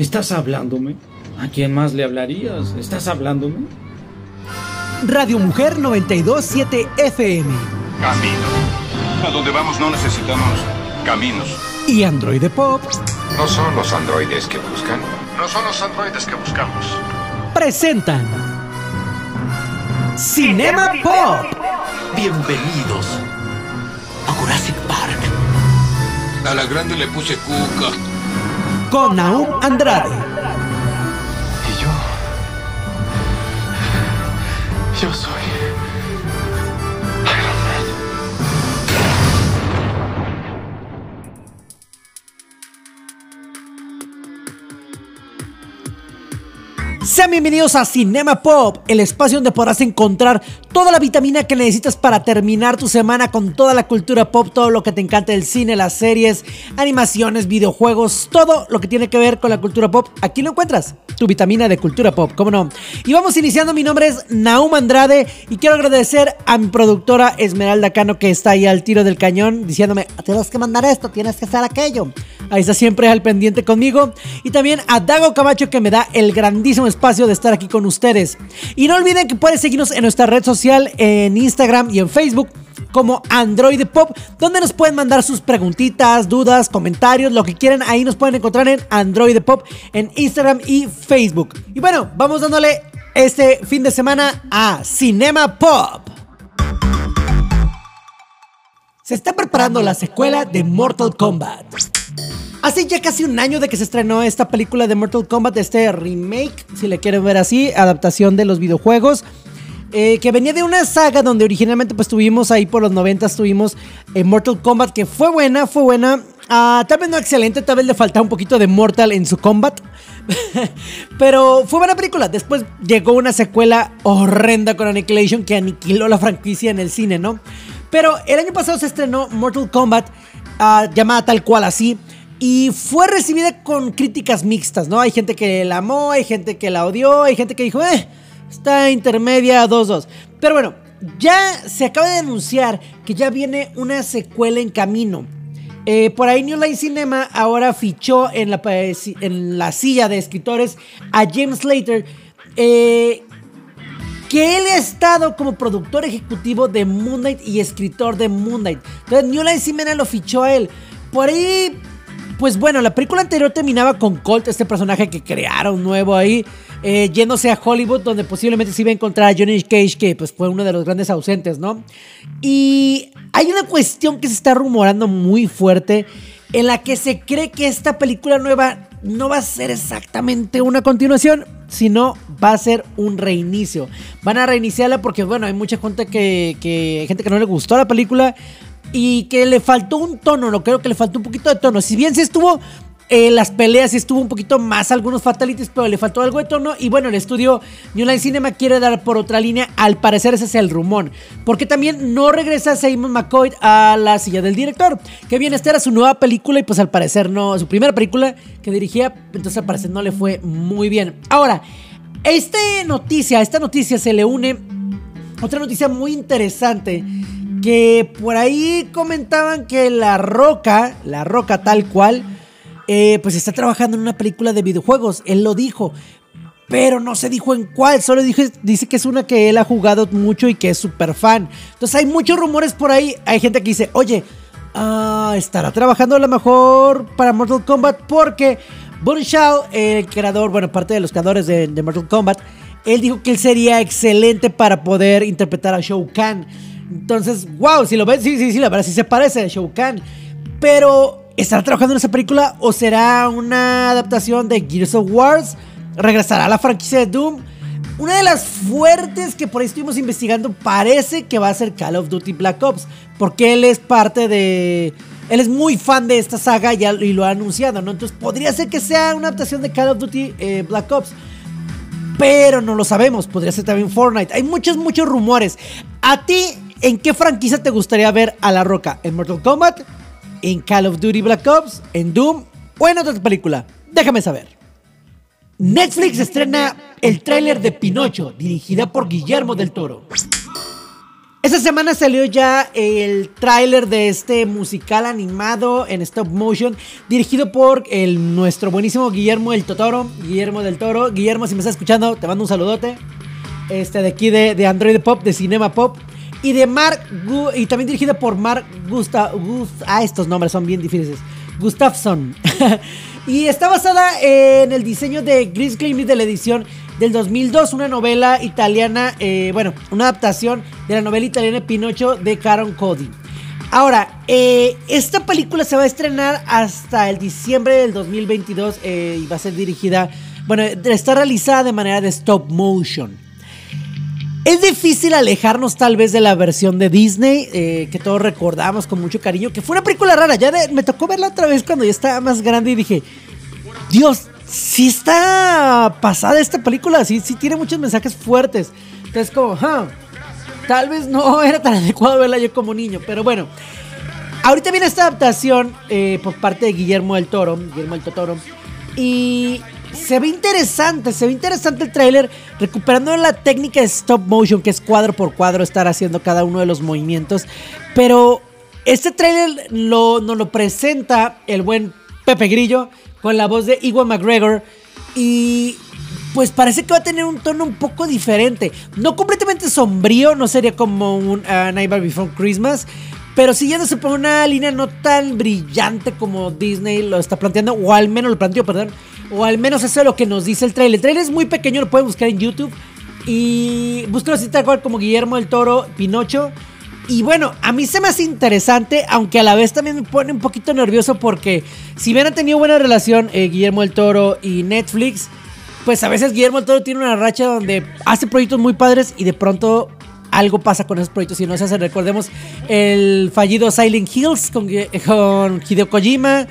¿Estás hablándome? ¿A quién más le hablarías? ¿Estás hablándome? Radio Mujer 927 FM. Camino. A donde vamos no necesitamos caminos. Y Android Pop No son los androides que buscan. No son los androides que buscamos. presentan Cinema Pop Bienvenidos a Jurassic Park. A la grande le puse cuca. Con Naum Andrade, Y yo. Yo soy. Sean bienvenidos a Cinema Pop, el espacio donde podrás encontrar toda la vitamina que necesitas para terminar tu semana con toda la cultura pop, todo lo que te encanta del cine, las series, animaciones, videojuegos, todo lo que tiene que ver con la cultura pop. Aquí lo encuentras, tu vitamina de cultura pop, ¿cómo no? Y vamos iniciando, mi nombre es Naum Andrade y quiero agradecer a mi productora Esmeralda Cano que está ahí al tiro del cañón diciéndome, tienes que mandar esto, tienes que hacer aquello. Ahí está siempre al pendiente conmigo. Y también a Dago Camacho que me da el grandísimo espacio de estar aquí con ustedes. Y no olviden que puedes seguirnos en nuestra red social, en Instagram y en Facebook como Android Pop, donde nos pueden mandar sus preguntitas, dudas, comentarios, lo que quieran. Ahí nos pueden encontrar en Android Pop, en Instagram y Facebook. Y bueno, vamos dándole este fin de semana a Cinema Pop. Se está preparando la secuela de Mortal Kombat. Hace ya casi un año de que se estrenó esta película de Mortal Kombat, este remake, si le quieren ver así, adaptación de los videojuegos. eh, que venía de una saga donde originalmente pues tuvimos ahí por los 90 tuvimos eh, Mortal Kombat que fue buena, fue buena. Ah, tal vez no excelente, tal vez le faltaba un poquito de Mortal en su combat. Pero fue buena película. Después llegó una secuela horrenda con Annihilation que aniquiló la franquicia en el cine, ¿no? Pero el año pasado se estrenó Mortal Kombat, ah, llamada tal cual así. Y fue recibida con críticas mixtas, ¿no? Hay gente que la amó, hay gente que la odió, hay gente que dijo, eh, está intermedia 2-2. Pero bueno, ya se acaba de anunciar que ya viene una secuela en camino. Eh, por ahí New Line Cinema ahora fichó en la, pa- en la silla de escritores a James Slater, eh, que él ha estado como productor ejecutivo de Moon Knight y escritor de Moon Knight. Entonces New Line Cinema lo fichó a él. Por ahí, pues bueno, la película anterior terminaba con Colt, este personaje que crearon nuevo ahí, eh, yéndose a Hollywood, donde posiblemente se iba a encontrar a Johnny Cage, que pues fue uno de los grandes ausentes, ¿no? Y hay una cuestión que se está rumorando muy fuerte, en la que se cree que esta película nueva no va a ser exactamente una continuación, sino va a ser un reinicio. Van a reiniciarla porque, bueno, hay mucha gente que, que, gente que no le gustó la película y que le faltó un tono, no creo que le faltó un poquito de tono. Si bien se estuvo las peleas, estuvo un poquito más algunos fatalities, pero le faltó algo de tono. Y bueno, el estudio New Line Cinema quiere dar por otra línea. Al parecer ese es el rumor. Porque también no regresa Simon McCoy a la silla del director. Que bien, esta era su nueva película y pues al parecer no, su primera película que dirigía, entonces al parecer no le fue muy bien. Ahora, esta noticia, esta noticia se le une otra noticia muy interesante que por ahí comentaban que La Roca, La Roca tal cual, eh, pues está trabajando en una película de videojuegos. Él lo dijo, pero no se dijo en cuál. Solo dice, que es una que él ha jugado mucho y que es súper fan. Entonces hay muchos rumores por ahí. Hay gente que dice, oye, ah, estará trabajando a lo mejor para Mortal Kombat porque Boon Shao, el creador, bueno, parte de los creadores de, de Mortal Kombat, él dijo que él sería excelente para poder interpretar a Shao Kahn. Entonces, wow, si lo ves, sí, sí, sí, la verdad sí se parece a Shao Kahn. Pero, ¿estará trabajando en esa película o será una adaptación de Gears of Wars? ¿Regresará a la franquicia de Doom? Una de las fuertes que por ahí estuvimos investigando parece que va a ser Call of Duty Black Ops, porque él es parte de... Él es muy fan de esta saga y lo ha anunciado, ¿no? Entonces podría ser que sea una adaptación de Call of Duty eh, Black Ops. Pero no lo sabemos, podría ser también Fortnite. Hay muchos, muchos rumores. ¿A ti en qué franquicia te gustaría ver a La Roca? ¿En Mortal Kombat? ¿En Call of Duty Black Ops? ¿En Doom? ¿O en otra película? Déjame saber. Netflix estrena el tráiler de Pinocho, dirigida por Guillermo del Toro. Esta semana salió ya el tráiler de este musical animado en stop motion dirigido por el, nuestro buenísimo Guillermo del Totoro. Guillermo del Toro. Guillermo, si me estás escuchando, te mando un saludote. Este de aquí de, de Android Pop, de Cinema Pop. Y de Mark y también dirigido por Mark Gustav. ah, estos nombres son bien difíciles. Gustafsson. y está basada en el diseño de Chris Clemmy de la edición del 2002, una novela italiana, eh, bueno, una adaptación de la novela italiana Pinocho de Caron Cody. Ahora, eh, esta película se va a estrenar hasta el diciembre del 2022 eh, y va a ser dirigida, bueno, está realizada de manera de stop motion. Es difícil alejarnos tal vez de la versión de Disney, que todos recordamos con mucho cariño, que fue una película rara. Ya me tocó verla otra vez cuando ya estaba más grande y dije, Dios, sí está pasada esta película, sí, tiene muchos mensajes fuertes. Entonces como, tal vez no era tan adecuado verla yo como niño, pero bueno. Ahorita viene esta adaptación eh, por parte de Guillermo del Toro, Guillermo del Toro, y se ve interesante, se ve interesante el tráiler, recuperando la técnica de stop motion, que es cuadro por cuadro estar haciendo cada uno de los movimientos, pero este tráiler lo, nos lo presenta el buen Pepe Grillo, con la voz de Iwan McGregor. Y pues parece que va a tener un tono un poco diferente. No completamente sombrío, no sería como un uh, Nightmare Before Christmas. Pero siguiéndose por una línea no tan brillante como Disney lo está planteando, o al menos lo planteó, perdón. O al menos eso es lo que nos dice el trailer. El trailer es muy pequeño, lo pueden buscar en YouTube. Y búsquelo así tal cual como Guillermo del Toro, Pinocho. Y bueno, a mí se me hace interesante, aunque a la vez también me pone un poquito nervioso porque si bien han tenido buena relación eh, Guillermo el Toro y Netflix, pues a veces Guillermo el Toro tiene una racha donde hace proyectos muy padres y de pronto algo pasa con esos proyectos y no se hace. Recordemos el fallido Silent Hills con, con Hideo Kojima.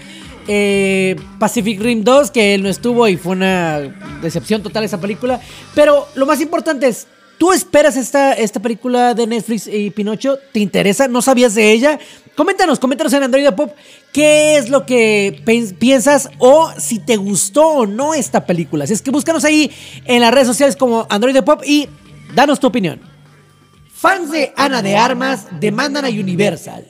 Eh, Pacific Rim 2, que él no estuvo y fue una decepción total esa película. Pero lo más importante es, ¿Tú esperas esta, esta película de Netflix y Pinocho? ¿Te interesa? ¿No sabías de ella? Coméntanos, coméntanos en Android Pop qué es lo que piensas o si te gustó o no esta película. Si es que búscanos ahí en las redes sociales como Android Pop y danos tu opinión. Fans de Ana de Armas demandan a Universal.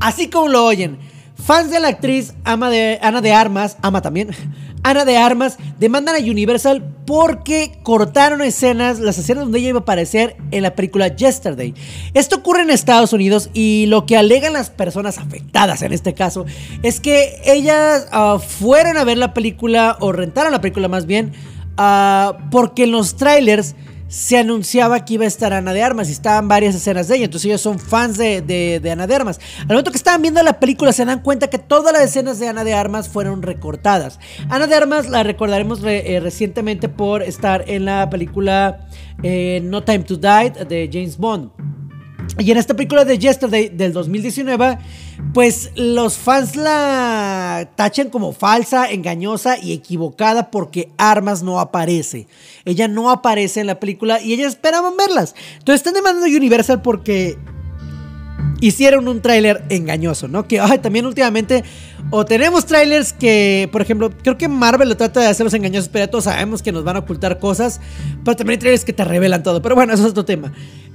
Así como lo oyen, fans de la actriz Ama de, Ana de Armas, Ama también, Ana de Armas demandan a Universal porque cortaron escenas, las escenas donde ella iba a aparecer en la película Yesterday. Esto ocurre en Estados Unidos y lo que alegan las personas afectadas en este caso es que ellas ah, fueron a ver la película o rentaron la película más bien ah, porque en los trailers se anunciaba que iba a estar Ana de Armas y estaban varias escenas de ella. Entonces ellos son fans de, Ana de Armas. Al momento que estaban viendo la película se dan cuenta que todas las escenas de Ana de Armas fueron recortadas. Ana de Armas la recordaremos eh, recientemente por estar en la película eh, No Time to Die de James Bond. Y en esta película de Yesterday del 2019, pues los fans la tachan como falsa, engañosa y equivocada porque Armas no aparece. Ella no aparece en la película y ellas esperaban verlas. Entonces están demandando Universal porque hicieron un tráiler engañoso, ¿no? Que también últimamente o tenemos trailers que, por ejemplo, creo que Marvel lo trata de hacerlos engañosos, pero todos sabemos que nos van a ocultar cosas, pero también hay trailers que te revelan todo. Pero bueno, eso es otro tema.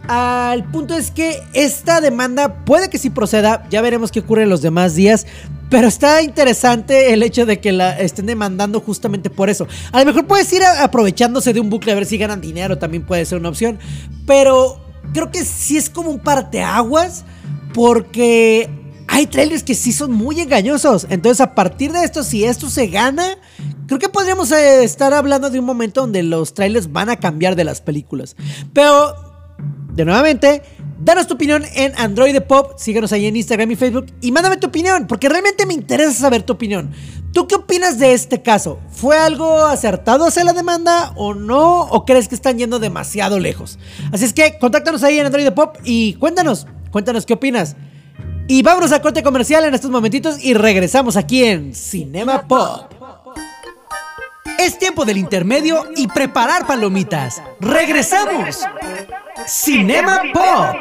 Al punto es que esta demanda puede que sí proceda, ya veremos qué ocurre en los demás días, pero está interesante el hecho de que la estén demandando justamente por eso. A lo mejor puedes ir aprovechándose de un bucle a ver si ganan dinero, también puede ser una opción, pero creo que sí es como un parteaguas porque hay trailers que sí son muy engañosos. Entonces, a partir de esto, si esto se gana, creo que podríamos eh, estar hablando de un momento donde los trailers van a cambiar de las películas. Pero de nuevamente, danos tu opinión en Android Pop, síganos ahí en Instagram y Facebook y mándame tu opinión, porque realmente me interesa saber tu opinión. ¿Tú qué opinas de este caso? ¿Fue algo acertado hacer la demanda o no? ¿O crees que están yendo demasiado lejos? Así es que contáctanos ahí en Android Pop y cuéntanos, cuéntanos qué opinas. Y vámonos a corte comercial en estos momentitos y regresamos aquí en Cinema Pop. Es tiempo del intermedio y preparar palomitas. ¡Regresamos! Cinema Pop.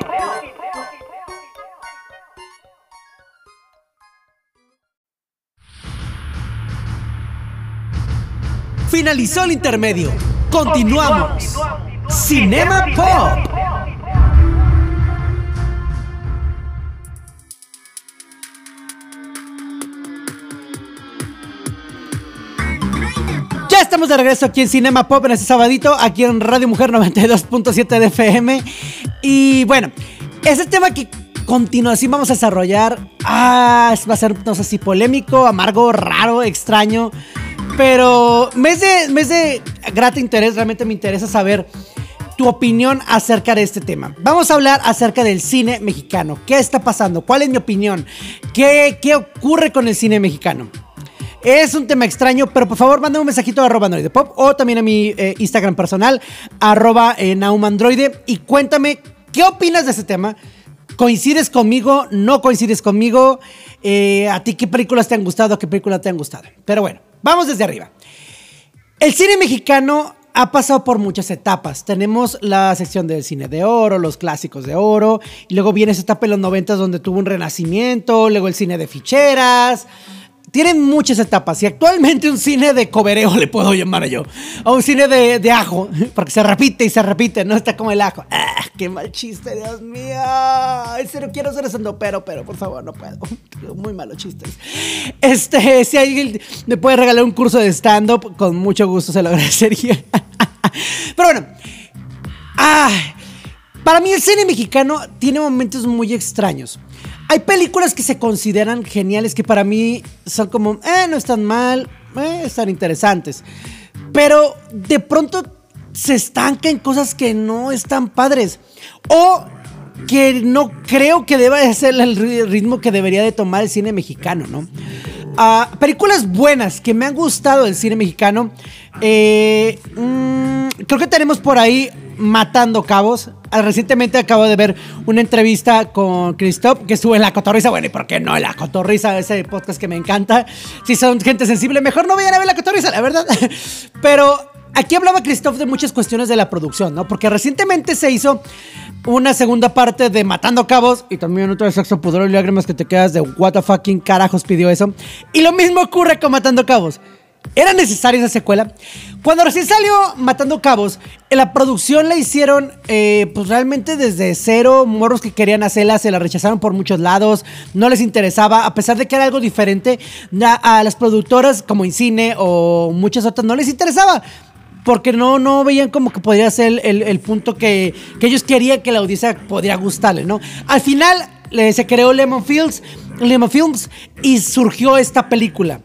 Finalizó el intermedio. Continuamos. Cinema Pop. Estamos de regreso aquí en Cinema Pop en este sabadito, aquí en Radio Mujer 92.7 de FM. Y bueno, ese tema que continuación vamos a desarrollar ah, va a ser, no sé si polémico, amargo, raro, extraño. Pero mes de, mes de grato interés, realmente me interesa saber tu opinión acerca de este tema. Vamos a hablar acerca del cine mexicano. ¿Qué está pasando? ¿Cuál es mi opinión? ¿Qué, qué ocurre con el cine mexicano? Es un tema extraño, pero por favor mándame un mensajito a arroba o también a mi eh, Instagram personal, arroba eh, y cuéntame qué opinas de ese tema. ¿Coincides conmigo? ¿No coincides conmigo? Eh, ¿A ti qué películas te han gustado? ¿Qué películas te han gustado? Pero bueno, vamos desde arriba. El cine mexicano ha pasado por muchas etapas. Tenemos la sección del cine de oro, los clásicos de oro, y luego viene esa etapa en los 90 donde tuvo un renacimiento, luego el cine de ficheras, tienen muchas etapas y actualmente un cine de cobereo le puedo llamar yo. O un cine de, ajo, porque se repite y se repite, no está como el ajo. ¡Ah, ¡Qué mal chiste, Dios mío! En serio, quiero ser pero, pero por favor, no puedo. Muy malos chistes. Este, si alguien me puede regalar un curso de stand-up, con mucho gusto se lo agradecería. Pero bueno. Ah, para mí el cine mexicano tiene momentos muy extraños. Hay películas que se consideran geniales que para mí son como, eh, no están mal, eh, están interesantes. Pero de pronto se estanca en cosas que no están padres. O que no creo que deba ser el ritmo que debería de tomar el cine mexicano, ¿no? Películas buenas que me han gustado del cine mexicano. Eh, mm, creo que tenemos por ahí Matando Cabos. Ah, recientemente acabo de ver una entrevista con Christoph que estuvo en La Cotorriza. Bueno, ¿y por qué no La Cotorriza? Ese podcast que me encanta. Si son gente sensible, mejor no vayan a ver La Cotorriza, la verdad. Pero aquí hablaba Christoph de muchas cuestiones de la producción, ¿no? Porque recientemente se hizo una segunda parte de Matando Cabos y también otra de Sexo, Pudor y Lágrimas que te quedas de what the fucking carajos pidió eso. Y lo mismo ocurre con Matando Cabos. ¿Era necesaria esa secuela? Cuando recién salió Matando Cabos, la producción la hicieron eh, pues realmente desde cero. Morros que querían hacerla se la rechazaron por muchos lados. No les interesaba, a pesar de que era algo diferente. A, las productoras como Incine o muchas otras no les interesaba. Porque no, no veían como que podría ser el, punto que, que, ellos querían que la audiencia podría gustarle, ¿no? Al final se creó Lemon Fields, Lemon Films y surgió esta película.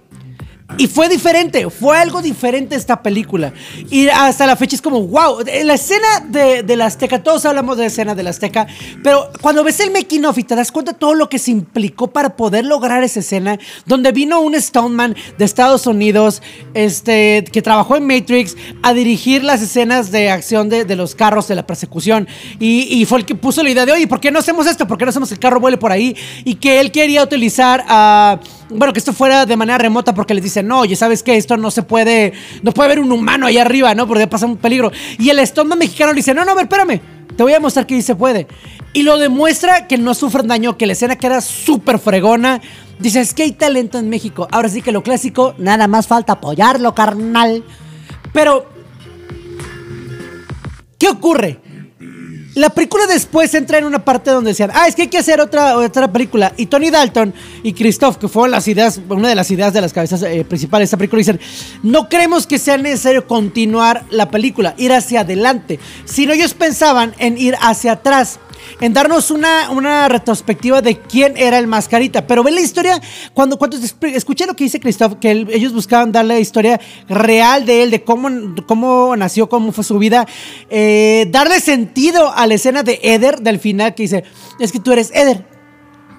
Y fue diferente, fue algo diferente esta película. Y hasta la fecha es como, wow, la escena de, de la Azteca, todos hablamos de escena de la Azteca, pero cuando ves el making of y te das cuenta de todo lo que se implicó para poder lograr esa escena, donde vino un Stoneman de Estados Unidos, este, que trabajó en Matrix, a dirigir las escenas de acción de, de los carros, de la persecución, y, y, fue el que puso la idea de, oye, ¿por qué no hacemos esto? ¿Por qué no hacemos que el carro vuele por ahí? Y que él quería utilizar a bueno, que esto fuera de manera remota porque les dicen, no, oye, ¿sabes qué? Esto no se puede, no puede haber un humano ahí arriba, ¿no? Porque pasa un peligro. Y el estómago mexicano le dice, no, no, a ver, espérame, te voy a mostrar que sí se puede. Y lo demuestra que no sufren daño, que la escena queda súper fregona. Dices, que hay talento en México. Ahora sí que lo clásico, nada más falta apoyarlo, carnal. Pero, ¿qué ocurre? La película después entra en una parte donde decían, ah, es que hay que hacer otra, otra película. Y Tony Dalton y Christoph, que fueron las ideas, una de las ideas de las cabezas eh, principales de esta película, dicen, no creemos que sea necesario continuar la película, ir hacia adelante, sino ellos pensaban en ir hacia atrás en darnos una, una retrospectiva de quién era el mascarita. Pero ve la historia, cuando, cuando escuché lo que dice Christoph, que ellos buscaban darle la historia real de él, de cómo, cómo nació, cómo fue su vida, eh, darle sentido a la escena de Eder del final que dice, es que tú eres Eder,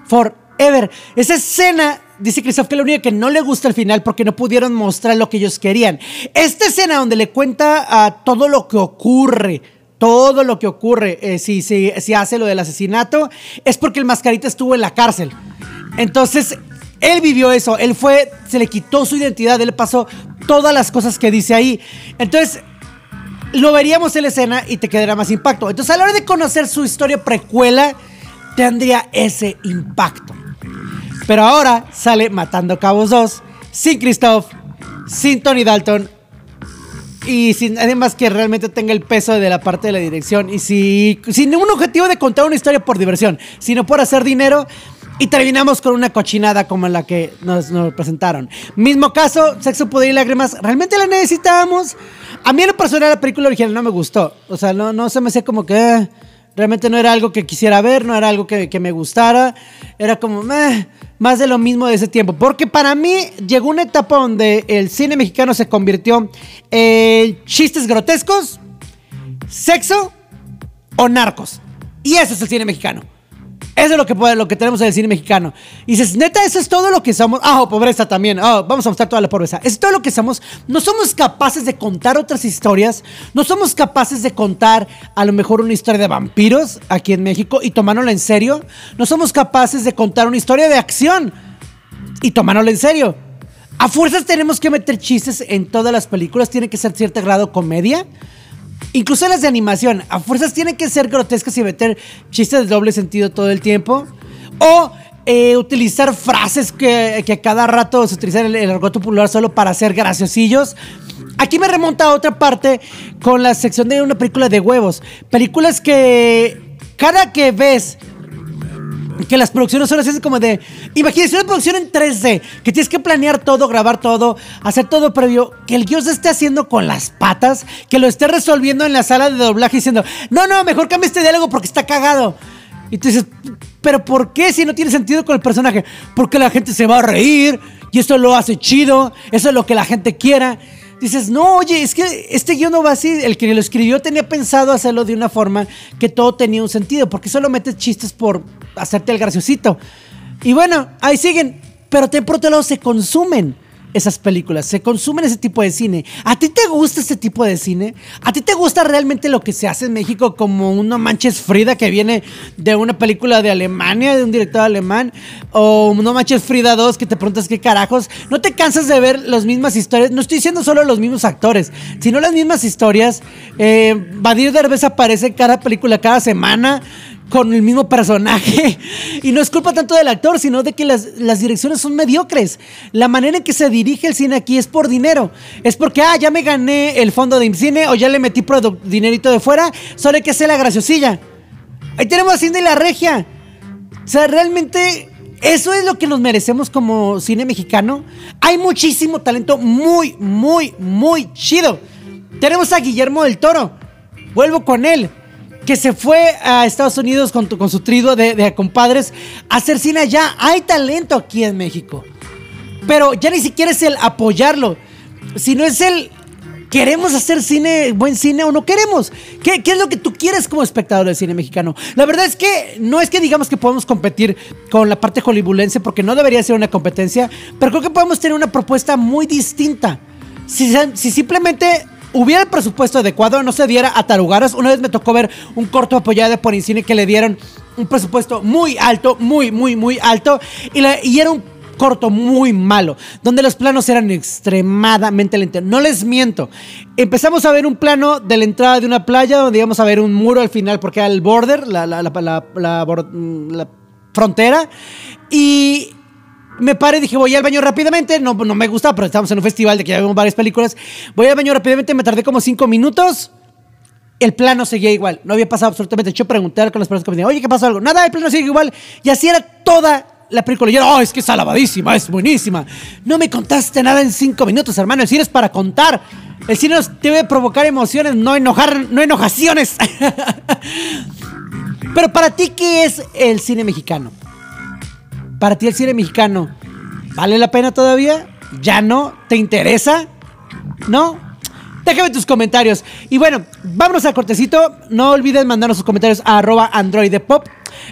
forever. Esa escena dice Christoph que la única que no le gusta al final porque no pudieron mostrar lo que ellos querían. Esta escena donde le cuenta a todo lo que ocurre todo lo que ocurre, eh, si, si, si hace lo del asesinato, es porque el mascarita estuvo en la cárcel. Entonces, él vivió eso, él fue, se le quitó su identidad, él pasó todas las cosas que dice ahí. Entonces, lo veríamos en la escena y te quedaría más impacto. Entonces, a la hora de conocer su historia precuela, tendría ese impacto. Pero ahora sale Matando Cabos 2, sin Christoph, sin Tony Dalton, y sin además que realmente tenga el peso de la parte de la dirección y si sin un objetivo de contar una historia por diversión, sino por hacer dinero. Y terminamos con una cochinada como la que nos, nos presentaron. Mismo caso, Sexo, Poder y Lágrimas. ¿Realmente la necesitábamos? A mí en lo personal la película original no me gustó. O sea, no, no se me hacía como que... eh, realmente no era algo que quisiera ver, no era algo que, me gustara. Era como... más de lo mismo de ese tiempo. Porque para mí llegó una etapa donde el cine mexicano se convirtió en chistes grotescos, sexo o narcos. Y eso es el cine mexicano. Eso es lo que, lo que tenemos en el cine mexicano. Y dices, neta, eso es todo lo que somos. Ah, oh, pobreza también. Ah, vamos a mostrar toda la pobreza. Es todo lo que somos. No somos capaces de contar otras historias. No somos capaces de contar a lo mejor una historia de vampiros aquí en México y tomárnosla en serio. No somos capaces de contar una historia de acción y tomárnosla en serio. A fuerzas tenemos que meter chistes en todas las películas. Tiene que ser cierto grado comedia. Incluso las de animación, a fuerzas tienen que ser grotescas y meter chistes de doble sentido todo el tiempo. O eh, utilizar frases que, a cada rato se utilizan el, el argot popular solo para ser graciosillos. Aquí me remonta a otra parte con la sección de una película de huevos. Películas que cada que ves que las producciones son así como de. Imagínense una producción en 3D, que tienes que planear todo, grabar todo, hacer todo previo, que el guion se esté haciendo con las patas, que lo esté resolviendo en la sala de doblaje diciendo, no, no, mejor cambia este diálogo porque está cagado. Y tú dices, pero ¿por qué si no tiene sentido con el personaje? Porque la gente se va a reír y eso lo hace chido, eso es lo que la gente quiera. Dices, no, oye, es que este guion no va así. El que lo escribió tenía pensado hacerlo de una forma que todo tenía un sentido, porque solo metes chistes por hacerte el graciosito. Y bueno, ahí siguen, pero te- por otro lado se consumen esas películas, se consumen ese tipo de cine. ¿A ti te gusta este tipo de cine? ¿A ti te gusta realmente lo que se hace en México como un No Manches Frida que viene de una película de Alemania, de un director alemán? O No Manches Frida 2 que te preguntas qué carajos. ¿No te cansas de ver las mismas historias? No estoy diciendo solo los mismos actores, sino las mismas historias. Eh, Badir Derbez aparece en cada película cada semana con el mismo personaje. Y no es culpa tanto del actor, sino de que las, las direcciones son mediocres. La manera en que se dirige el cine aquí es por dinero. Es porque, ah, ya me gané el fondo de cine o ya le metí dinerito de fuera, solo hay que hacer la graciosilla. Ahí tenemos a Cindy la Regia. O sea, realmente eso es lo que nos merecemos como cine mexicano. Hay muchísimo talento muy, muy, muy chido. Tenemos a Guillermo del Toro. Vuelvo con él. Que se fue a Estados Unidos con, su trido de, compadres a hacer cine allá. Hay talento aquí en México. Pero ya ni siquiera es el apoyarlo, sino es el queremos hacer cine, buen cine o no queremos. ¿Qué, es lo que tú quieres como espectador del cine mexicano? La verdad es que no es que digamos que podemos competir con la parte hollywoodense porque no debería ser una competencia, pero creo que podemos tener una propuesta muy distinta. Si simplemente hubiera el presupuesto adecuado, no se diera a tarugaras. Una vez me tocó ver un corto apoyado por Incine que le dieron un presupuesto muy alto, muy, muy, muy alto, y, era un corto muy malo, donde los planos eran extremadamente lentos. No les miento. Empezamos a ver un plano de la entrada de una playa donde íbamos a ver un muro al final porque era el border, la, la- la- la- mm, la frontera, y me paré dije, voy al baño rápidamente. No, no me gusta, pero estamos en un festival de que ya vemos varias películas. Voy al baño rápidamente, me tardé como cinco minutos. El plano seguía igual, no había pasado absolutamente. Yo pregunté con las personas que me decían, oye, ¿qué pasó algo? Nada, el plano sigue igual. Y así era toda la película. Y yo, oh, es que es alabadísima, es buenísima. No me contaste nada en cinco minutos, hermano. El cine es para contar. El cine debe provocar emociones, no enojar, no enojaciones. Pero para ti, ¿qué es el cine mexicano? Para ti el cine mexicano, ¿vale la pena todavía? ¿Ya no? ¿Te interesa? ¿No? Déjame tus comentarios. Y bueno, vámonos al cortecito. No olviden mandarnos sus comentarios a arroba androidepop.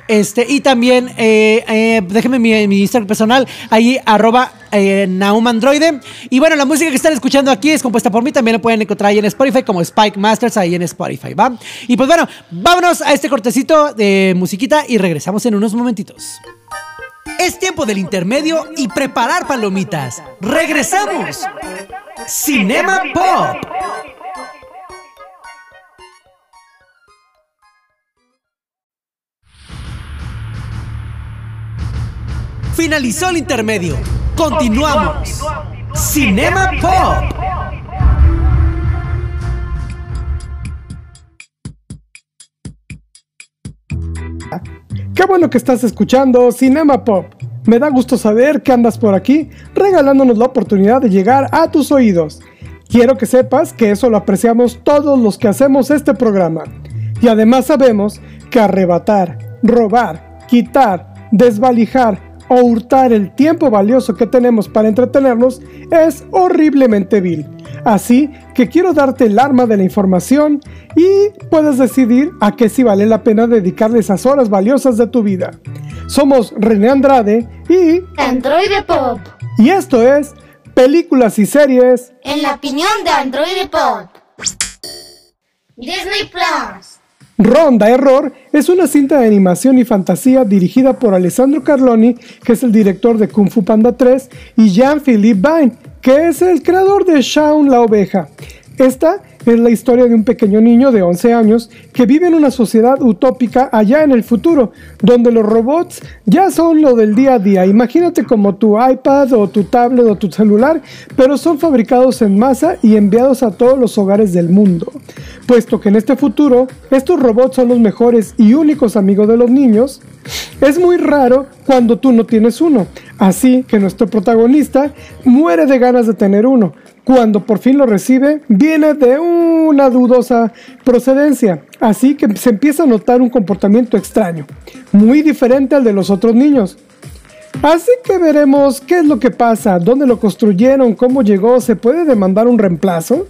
Este, y también eh, eh, déjenme mi, Instagram personal, ahí arroba eh, naumandroide. Y bueno, la música que están escuchando aquí es compuesta por mí, también la pueden encontrar ahí en Spotify como Spike Masters, ahí en Spotify, ¿va? Y pues bueno, vámonos a este cortecito de musiquita y regresamos en unos momentitos. Es tiempo del intermedio y preparar palomitas. ¡Regresamos! Cinema Pop. Finalizó el intermedio. Continuamos. Cinema Pop. Bueno que estás escuchando Cinema Pop. Me da gusto saber que andas por aquí, regalándonos la oportunidad de llegar a tus oídos. Quiero que sepas que eso lo apreciamos todos los que hacemos este programa. Y además sabemos que arrebatar, robar, quitar, desvalijar o hurtar el tiempo valioso que tenemos para entretenernos es horriblemente vil. Así que quiero darte el arma de la información y puedes decidir a qué si vale la pena dedicarle esas horas valiosas de tu vida. Somos René Andrade y Android Pop. Y esto es Películas y Series En la opinión de Android Pop. Disney Plus. Ronda Error es una cinta de animación y fantasía dirigida por Alessandro Carloni, que es el director de Kung Fu Panda 3, y Jean-Philippe Vine, que es el creador de Shaun la oveja. Esta es la historia de un pequeño niño de 11 años que vive en una sociedad utópica allá en el futuro, donde los robots ya son lo del día a día. Imagínate como tu iPad o tu tablet o tu celular, pero son fabricados en masa y enviados a todos los hogares del mundo. Puesto que en este futuro estos robots son los mejores y únicos amigos de los niños, es muy raro cuando tú no tienes uno. Así que nuestro protagonista muere de ganas de tener uno cuando por fin lo recibe, viene de una dudosa procedencia, así que se empieza a notar un comportamiento extraño, muy diferente al de los otros niños. Así que veremos qué es lo que pasa, dónde lo construyeron, cómo llegó, se puede demandar un reemplazo.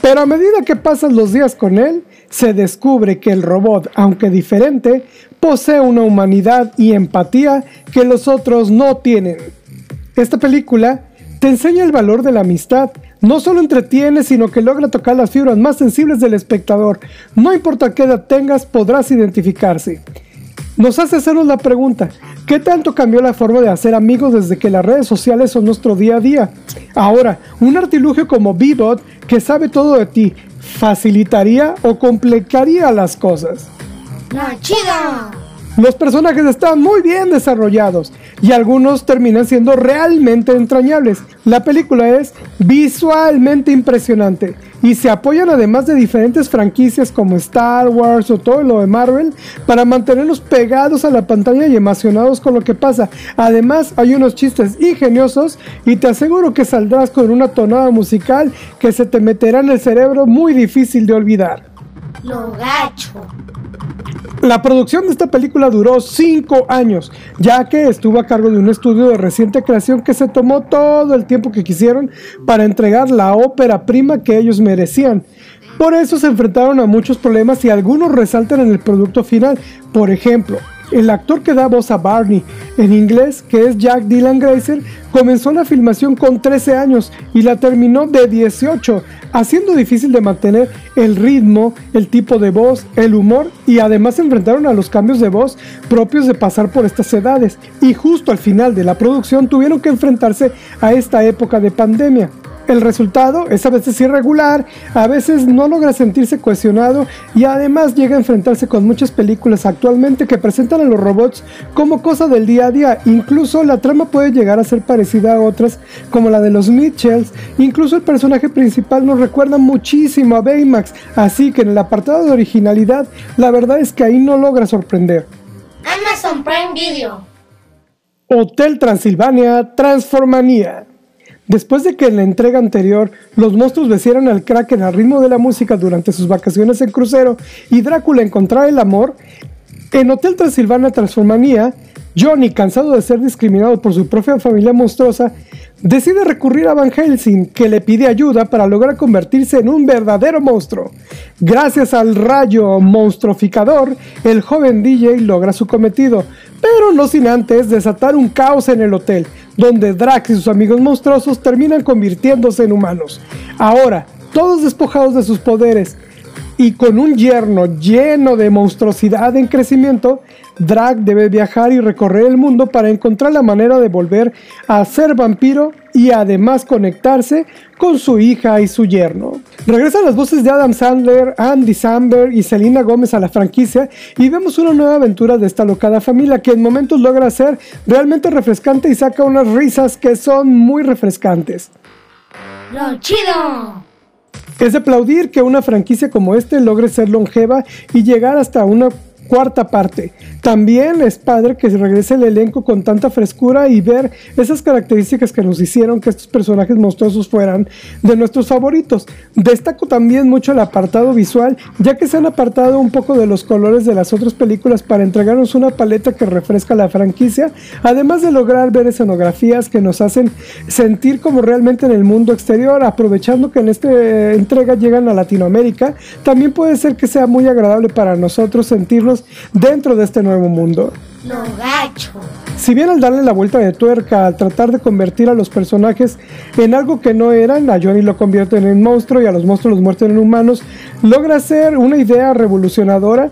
Pero a medida que pasan los días con él, se descubre que el robot, aunque diferente, posee una humanidad y empatía que los otros no tienen. Esta película te enseña el valor de la amistad, no solo entretiene, sino que logra tocar las fibras más sensibles del espectador. No importa qué edad tengas, podrás identificarse. Nos hace hacernos la pregunta, ¿qué tanto cambió la forma de hacer amigos desde que las redes sociales son nuestro día a día? Ahora, un artilugio como Bebot, que sabe todo de ti, ¿facilitaría o complicaría las cosas? ¡La chida! Los personajes están muy bien desarrollados y algunos terminan siendo realmente entrañables. La película es visualmente impresionante y se apoyan además de diferentes franquicias como Star Wars o todo lo de Marvel para mantenerlos pegados a la pantalla y emocionados con lo que pasa. Además hay unos chistes ingeniosos y te aseguro que saldrás con una tonada musical que se te meterá en el cerebro muy difícil de olvidar. Lo gacho. La producción de esta película duró 5 años, ya que estuvo a cargo de un estudio de reciente creación que se tomó todo el tiempo que quisieron para entregar la ópera prima que ellos merecían. Por eso se enfrentaron a muchos problemas y algunos resaltan en el producto final. Por ejemplo, el actor que da voz a Barney en inglés, que es Jack Dylan Grazer, comenzó la filmación con 13 años y la terminó de 18, haciendo difícil de mantener el ritmo, el tipo de voz, el humor y además se enfrentaron a los cambios de voz propios de pasar por estas edades y justo al final de la producción tuvieron que enfrentarse a esta época de pandemia. El resultado es a veces irregular, a veces no logra sentirse cohesionado y además llega a enfrentarse con muchas películas actualmente que presentan a los robots como cosa del día a día. Incluso la trama puede llegar a ser parecida a otras como la de los Mitchells. Incluso el personaje principal nos recuerda muchísimo a Baymax, así que en el apartado de originalidad la verdad es que ahí no logra sorprender. Amazon Prime Video. Hotel Transilvania Transformanía. Después de que en la entrega anterior los monstruos vencieran al Kraken al ritmo de la música durante sus vacaciones en crucero y Drácula encontrara el amor, en Hotel Transilvania Transformanía, Johnny, cansado de ser discriminado por su propia familia monstruosa, decide recurrir a Van Helsing, que le pide ayuda para lograr convertirse en un verdadero monstruo. Gracias al rayo monstruificador, el joven DJ logra su cometido, pero no sin antes desatar un caos en el hotel, donde Drax y sus amigos monstruosos terminan convirtiéndose en humanos. Ahora, todos despojados de sus poderes y con un yerno lleno de monstruosidad en crecimiento, Drac debe viajar y recorrer el mundo para encontrar la manera de volver a ser vampiro y además conectarse con su hija y su yerno. Regresan las voces de Adam Sandler, Andy Samberg y Selena Gómez a la franquicia y vemos una nueva aventura de esta locada familia que en momentos logra ser realmente refrescante y saca unas risas que son muy refrescantes. ¡Lo chido! Es aplaudir que una franquicia como este logre ser longeva y llegar hasta una cuarta parte. También es padre que regrese el elenco con tanta frescura y ver esas características que nos hicieron que estos personajes monstruosos fueran de nuestros favoritos. Destaco también mucho el apartado visual, ya que se han apartado un poco de los colores de las otras películas para entregarnos una paleta que refresca la franquicia, además de lograr ver escenografías que nos hacen sentir como realmente en el mundo exterior, aprovechando que en esta entrega llegan a Latinoamérica, también puede ser que sea muy agradable para nosotros sentirnos dentro de este nuevo mundo. Lo gacho. Si bien al darle la vuelta de tuerca, al tratar de convertir a los personajes en algo que no eran, a Johnny lo convierten en monstruo y a los monstruos los muerten en humanos, logra ser una idea revolucionadora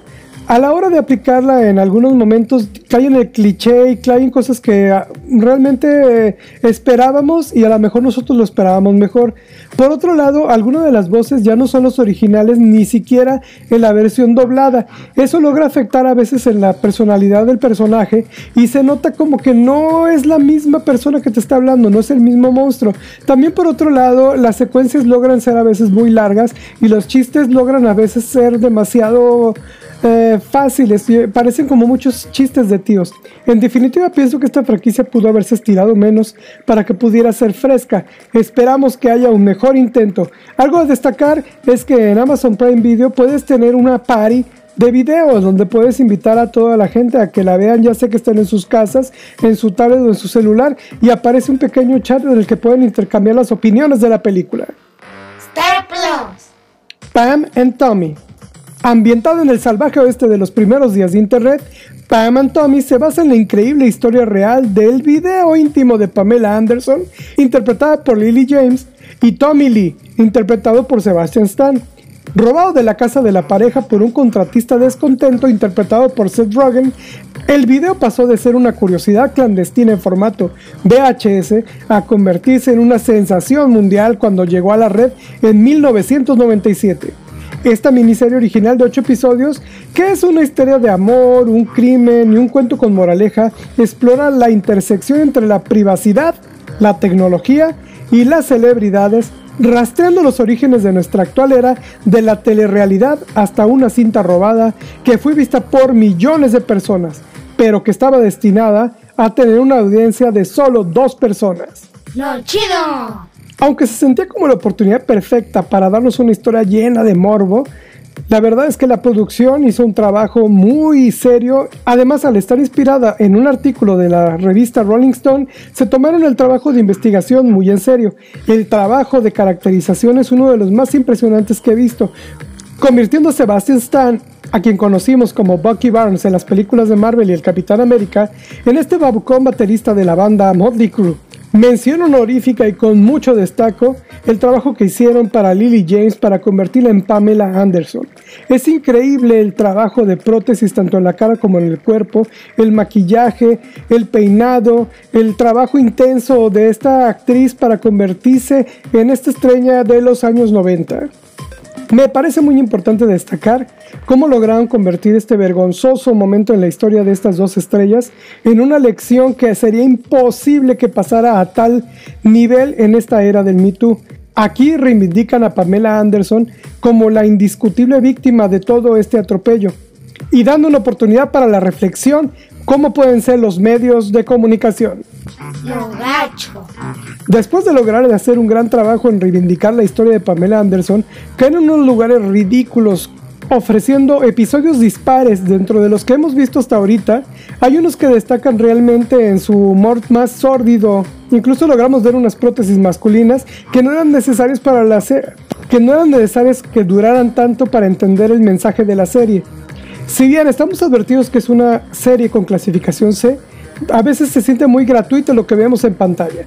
a la hora de aplicarla en algunos momentos cae en el cliché y caen cosas que ah, realmente eh, esperábamos y a lo mejor nosotros lo esperábamos mejor. Por otro lado, algunas de las voces ya no son los originales ni siquiera en la versión doblada. Eso logra afectar a veces en la personalidad del personaje y se nota como que no es la misma persona que te está hablando, no es el mismo monstruo. También por otro lado, las secuencias logran ser a veces muy largas y los chistes logran a veces ser demasiado eh, fáciles, parecen como muchos chistes de tíos. En definitiva, pienso que esta franquicia pudo haberse estirado menos para que pudiera ser fresca. Esperamos que haya un mejor intento. Algo a destacar es que en Amazon Prime Video puedes tener una party de videos donde puedes invitar a toda la gente a que la vean, ya sé que están en sus casas, en su tablet o en su celular, y aparece un pequeño chat en el que pueden intercambiar las opiniones de la película. Star Plus. Pam and Tommy. Ambientado en el salvaje oeste de los primeros días de Internet, Pam and Tommy se basa en la increíble historia real del video íntimo de Pamela Anderson, interpretada por Lily James, y Tommy Lee, interpretado por Sebastian Stan. Robado de la casa de la pareja por un contratista descontento interpretado por Seth Rogen, el video pasó de ser una curiosidad clandestina en formato VHS a convertirse en una sensación mundial cuando llegó a la red en 1997 esta miniserie original de 8 episodios, que es una historia de amor, un crimen y un cuento con moraleja, explora la intersección entre la privacidad, la tecnología y las celebridades, rastreando los orígenes de nuestra actual era de la telerrealidad hasta una cinta robada que fue vista por millones de personas, pero que estaba destinada a tener una audiencia de solo dos personas. Lo chido. Aunque se sentía como la oportunidad perfecta para darnos una historia llena de morbo, la verdad es que la producción hizo un trabajo muy serio. Además, al estar inspirada en un artículo de la revista Rolling Stone, se tomaron el trabajo de investigación muy en serio. El trabajo de caracterización es uno de los más impresionantes que he visto, convirtiendo a Sebastian Stan, a quien conocimos como Bucky Barnes en las películas de Marvel y el Capitán América, en este babucón baterista de la banda Motley Crue. Mención honorífica y con mucho destaco el trabajo que hicieron para Lily James para convertirla en Pamela Anderson. Es increíble el trabajo de prótesis tanto en la cara como en el cuerpo, el maquillaje, el peinado, el trabajo intenso de esta actriz para convertirse en esta estrella de los años 90. Me parece muy importante destacar cómo lograron convertir este vergonzoso momento en la historia de estas dos estrellas en una lección que sería imposible que pasara a tal nivel en esta era del Me Too. Aquí reivindican a Pamela Anderson como la indiscutible víctima de todo este atropello y dando una oportunidad para la reflexión cómo pueden ser los medios de comunicación. Lo gacho. Después de lograr hacer un gran trabajo en reivindicar la historia de Pamela Anderson, caen en unos lugares ridículos, ofreciendo episodios dispares dentro de los que hemos visto hasta ahorita. Hay unos que destacan realmente en su humor más sórdido. Incluso logramos ver unas prótesis masculinas que no eran necesarias para la que no eran necesarias que duraran tanto para entender el mensaje de la serie. Si bien estamos advertidos que es una serie con clasificación C, a veces se siente muy gratuito lo que vemos en pantalla.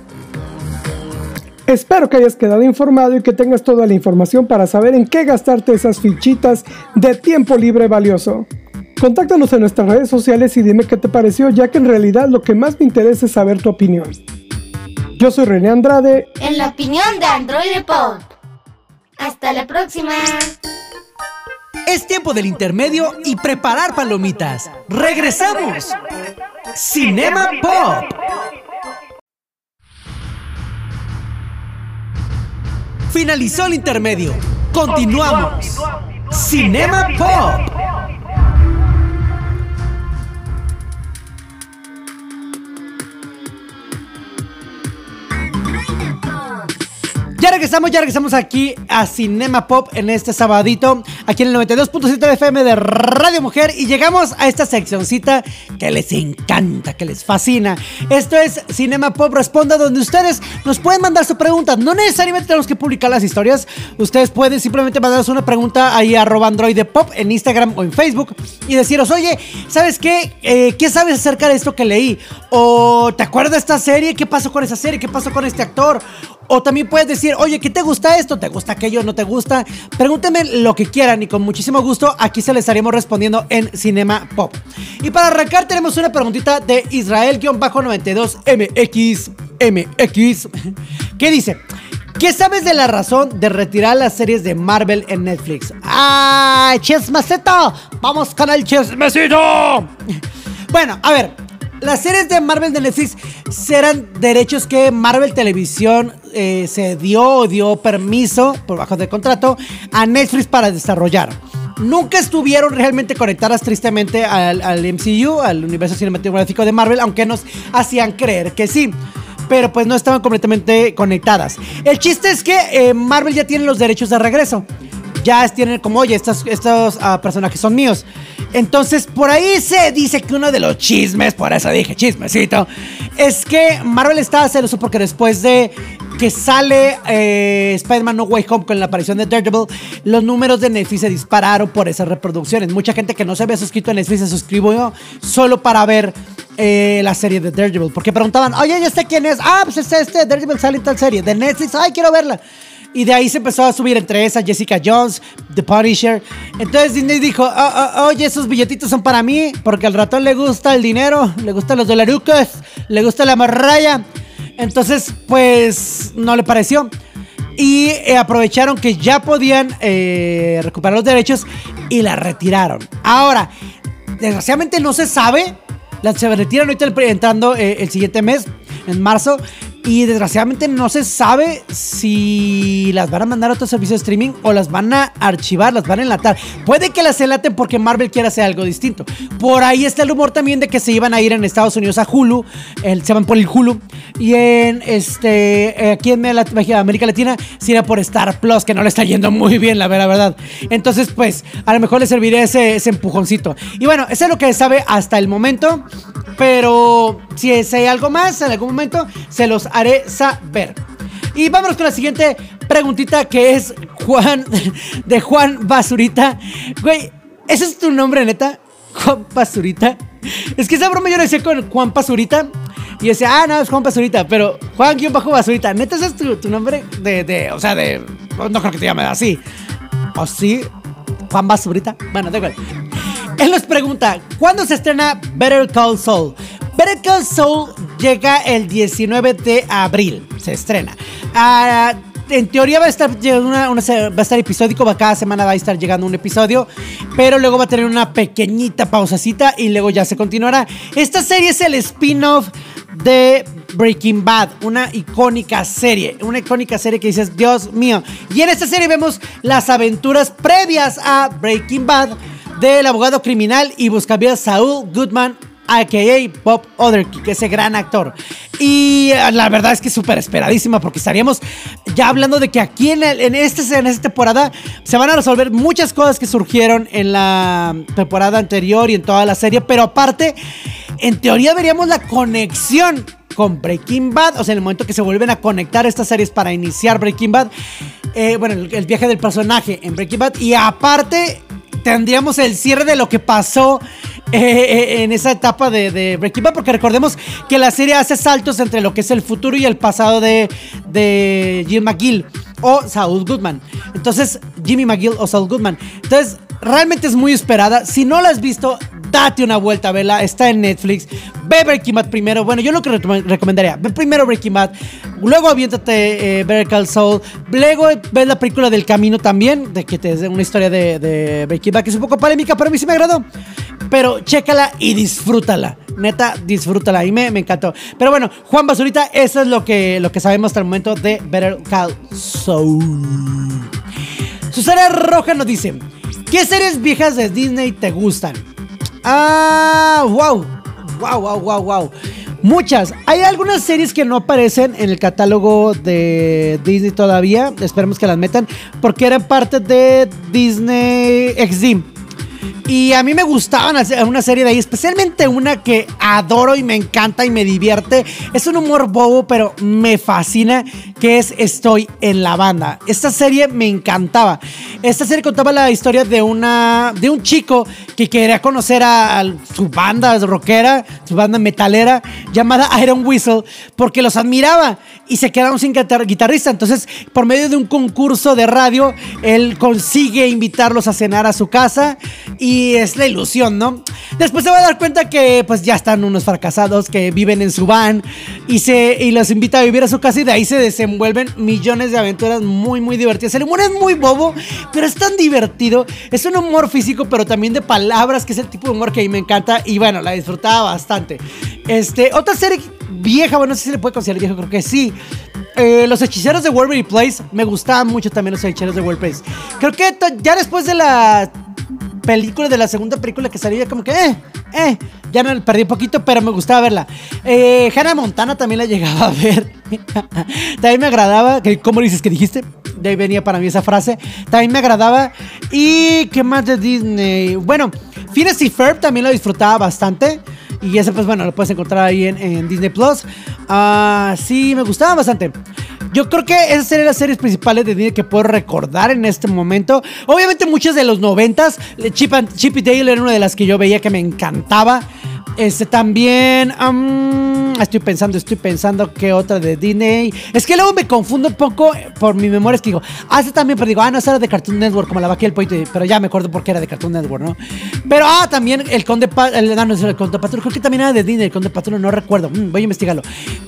Espero que hayas quedado informado y que tengas toda la información para saber en qué gastarte esas fichitas de tiempo libre valioso. Contáctanos en nuestras redes sociales y dime qué te pareció, ya que en realidad lo que más me interesa es saber tu opinión. Yo soy René Andrade. En la opinión de Android Pop. Hasta la próxima. Es tiempo del intermedio y preparar palomitas. ¡Regresamos! Cinema Pop. Finalizó el intermedio. Continuamos. Cinema Pop. Ya regresamos, ya regresamos aquí a Cinema Pop en este sabadito, aquí en el 92.7 FM de Radio Mujer y llegamos a esta seccioncita que les encanta, que les fascina. Esto es Cinema Pop Responda, donde ustedes nos pueden mandar su pregunta. No necesariamente tenemos que publicar las historias, ustedes pueden simplemente mandarnos una pregunta ahí arroba androide pop en Instagram o en Facebook y deciros, oye, ¿sabes qué? Eh, ¿Qué sabes acerca de esto que leí? O ¿te acuerdas de esta serie? ¿Qué pasó con esa serie? ¿Qué pasó con este actor? O también puedes decir, oye, ¿qué te gusta esto? ¿Te gusta aquello? ¿No te gusta? Pregúntenme lo que quieran y con muchísimo gusto aquí se les estaremos respondiendo en Cinema Pop. Y para arrancar tenemos una preguntita de Israel-92MX MX que dice, ¿qué sabes de la razón de retirar las series de Marvel en Netflix? ¡Ah, chismecito! ¡Vamos con el chismecito! Bueno, a ver, las series de Marvel de Netflix serán derechos que Marvel Televisión eh, se dio o dio permiso por bajo de contrato a Netflix para desarrollar. Nunca estuvieron realmente conectadas tristemente al, MCU, al universo cinematográfico de Marvel, aunque nos hacían creer que sí pero pues no estaban completamente conectadas. El chiste es que eh, Marvel ya tiene los derechos de regreso. Ya tienen como, oye, estos, estos ah, personajes son míos. Entonces, por ahí se dice que uno de los chismes, por eso dije chismecito, es que Marvel estaba celoso porque después de que sale eh, Spider-Man No Way Home con la aparición de Daredevil, los números de Netflix se dispararon por esas reproducciones. Mucha gente que no se había suscrito a Netflix se suscribió solo para ver eh, la serie de Daredevil. Porque preguntaban, oye, ¿ya sé quién es? Ah, pues es este, Daredevil sale en tal serie. De Netflix, ay, quiero verla. Y de ahí se empezó a subir entre esas Jessica Jones, The Punisher. Entonces Disney dijo, "Oh, oh, oye, esos billetitos son para mí, porque al ratón le gusta el dinero, le gustan los dolarucos, le gusta la marraya. Entonces, pues, no le pareció. Y eh, aprovecharon que ya podían eh, recuperar los derechos y la retiraron. Ahora, desgraciadamente no se sabe. La se retiran ahorita entrando eh, el siguiente mes, en marzo. Y desgraciadamente no se sabe si las van a mandar a otro servicio de streaming o las van a archivar, las van a enlatar. Puede que las enlaten porque Marvel quiera hacer algo distinto. Por ahí está el rumor también de que se iban a ir en Estados Unidos a Hulu, el, se van por el Hulu. Y en este aquí en América Latina se irá por Star Plus, que no le está yendo muy bien, la verdad. Entonces, pues, a lo mejor le serviría ese, empujoncito. Y bueno, eso es lo que se sabe hasta el momento. Pero si hay algo más, en algún momento se los haré saber. Y vámonos con la siguiente preguntita que es Juan, de Juan Basurita. Güey, ¿ese es tu nombre, neta? Juan Basurita. Es que esa broma yo lo decía con Juan Basurita. Y decía, ah, no, es Juan Basurita. Pero Juan guion bajo Basurita. ¿Neta ese es tu, tu nombre? De, de, o sea, de... No creo que te llames así. ¿O sí? Juan Basurita. Bueno, da igual. Él nos pregunta, ¿cuándo se estrena Better Call Saul? Better Call llega el 19 de abril, se estrena. Ah, en teoría va a estar una, una va a estar episódico, va- cada semana va a estar llegando un episodio, pero luego va a tener una pequeñita pausacita y luego ya se continuará. Esta serie es el spin-off de Breaking Bad, una icónica serie, una icónica serie que dices, Dios mío. Y en esta serie vemos las aventuras previas a Breaking Bad del abogado criminal y buscavidas Saul Goodman, a.k.a. Bob Odenkirk, ese gran actor. Y eh, la verdad es que súper esperadísima porque estaríamos ya hablando de que aquí en, en, este, esta temporada se van a resolver muchas cosas que surgieron en la temporada anterior y en toda la serie, pero aparte, en teoría veríamos la conexión con Breaking Bad, o sea, en el momento que se vuelven a conectar estas series para iniciar Breaking Bad, eh, bueno, el, el viaje del personaje en Breaking Bad, y aparte tendríamos el cierre de lo que pasó eh, eh, en esa etapa de, Breaking Bad, porque recordemos que la serie hace saltos entre lo que es el futuro y el pasado de, de Jim McGill o Saul Goodman. Entonces, Jimmy McGill o Saul Goodman. Entonces, realmente es muy esperada. Si no la has visto, date una vuelta, vela. Está en Netflix. Ve Breaking Bad primero. Bueno, yo lo que re- recomendaría, ve primero Breaking Bad, luego aviéntate eh, Better Call Saul, luego ves la película del camino también, de que te es una historia de, de Breaking Bad que es un poco polémica, pero a mí sí me agradó. Pero chécala y disfrútala. Neta, disfrútala. Y me, me encantó. Pero bueno, Juan Basurita, eso es lo que, lo que sabemos hasta el momento de Better Call Saul. Susana Roja nos dice: ¿Qué series viejas de Disney te gustan? Ah, wow. Wow, wow, wow, wow. Muchas. Hay algunas series que no aparecen en el catálogo de Disney todavía. Esperemos que las metan. Porque eran parte de Disney XD. Y a mí me gustaban una serie de ahí, especialmente una que adoro y me encanta y me divierte. Es un humor bobo, pero me fascina, que es Estoy en la banda. Esta serie me encantaba. Esta serie contaba la historia de una de un chico que quería conocer a, su banda rockera, su banda metalera llamada Iron Whistle, porque los admiraba y se quedaron sin guitarrista. Entonces, por medio de un concurso de radio, él consigue invitarlos a cenar a su casa y es la ilusión, ¿no? Después se va a dar cuenta que pues ya están unos fracasados que viven en su van y, se, y los invita a vivir a su casa y de ahí se desenvuelven millones de aventuras muy, muy divertidas. El humor es muy bobo, pero es tan divertido. Es un humor físico, pero también de palabras, que es el tipo de humor que a mí me encanta y bueno, la disfrutaba bastante. Este, otra serie vieja, bueno, no sé si le puede considerar viejo, creo que sí. Eh, los hechiceros de Wolverine Place, me gustaban mucho también los hechiceros de Wolverine Place. Creo que ya después de la película, de la segunda película que salía, como que, eh, eh, ya no perdí un poquito, pero me gustaba verla. Eh, Hannah Montana también la llegaba a ver. también me agradaba, que, ¿cómo dices que dijiste? De ahí venía para mí esa frase. También me agradaba. ¿Y qué más de Disney? Bueno, Phineas y Ferb también lo disfrutaba bastante. Y ese, pues bueno, lo puedes encontrar ahí en, Disney Plus. Ah, sí, me gustaba bastante. Yo creo que esas serían las series principales de Disney que puedo recordar en este momento. Obviamente, muchas de los noventas. Chip, Chip y Dale era una de las que yo veía que me encantaba. Este también. estoy pensando, estoy pensando que otra de Disney. Es que luego me confundo un poco por mi memoria. Es que digo, ah, este también, pero digo, ah, no, esa era de Cartoon Network, como la vaquilla el pollo. Pero ya me acuerdo por qué era de Cartoon Network, ¿no? Pero, ah, también el Conde el, no, no el Conde Patrulo. Creo que también era de Disney, el Conde Patrulo, no recuerdo. Mm, voy a investigarlo.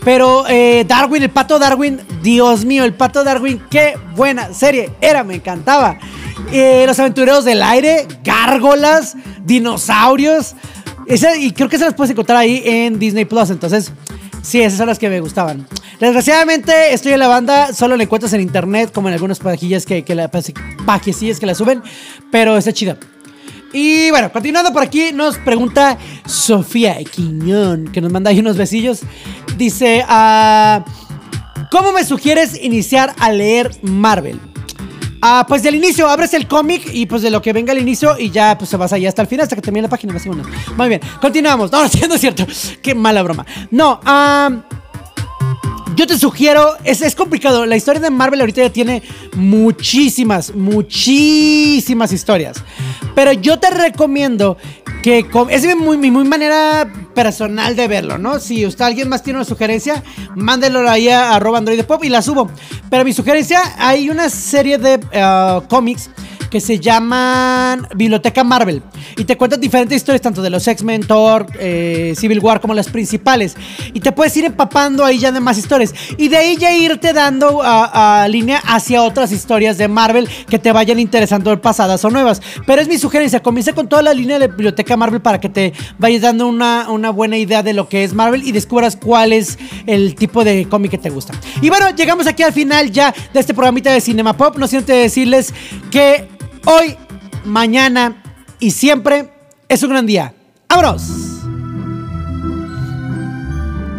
Pero eh, Darwin, el pato Darwin, Dios mío, el pato Darwin, qué buena serie era, me encantaba. Eh, los aventureros del aire, gárgolas, dinosaurios y creo que se las puedes encontrar ahí en Disney Plus. Entonces, sí, esas son las que me gustaban. Desgraciadamente, estoy en la banda, solo la encuentras en internet, como en algunas pajillas que, que la, que la suben, pero está chida. Y bueno, continuando por aquí, nos pregunta Sofía Quiñón, que nos manda ahí unos besillos. Dice: ah, ¿Cómo me sugieres iniciar a leer Marvel? Ah, pues del inicio, abres el cómic y pues de lo que venga al inicio y ya pues se vas ahí hasta el final, hasta que termine la página. Muy bien, continuamos. No, no, es cierto. Qué mala broma. No, ah... Yo te sugiero, es, es, complicado. La historia de Marvel ahorita ya tiene muchísimas, muchísimas historias. Pero yo te recomiendo que es mi, muy, muy manera personal de verlo, ¿no? Si usted alguien más tiene una sugerencia, mándelo ahí a arroba Android Pop y la subo. Pero mi sugerencia, hay una serie de uh, cómics que se llaman Biblioteca Marvel. Y te cuentan diferentes historias, tanto de los X-Men, Thor, eh, Civil War, como las principales. Y te puedes ir empapando ahí ya de más historias. Y de ahí ya irte dando a, línea hacia otras historias de Marvel que te vayan interesando pasadas o nuevas. Pero es mi sugerencia, comienza con toda la línea de Biblioteca Marvel para que te vayas dando una, una buena idea de lo que es Marvel y descubras cuál es el tipo de cómic que te gusta. Y bueno, llegamos aquí al final ya de este programita de Cinema Pop. No siento decirles que hoy, mañana y siempre es un gran día. ¡Abros!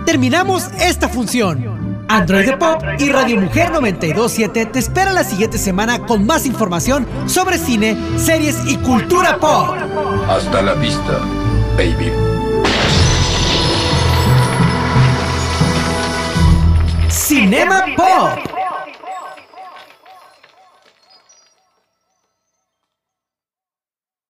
Terminamos esta función. Android de Pop y Radio Mujer 927 te espera la siguiente semana con más información sobre cine, series y cultura pop. Hasta la vista, baby. Cinema Pop.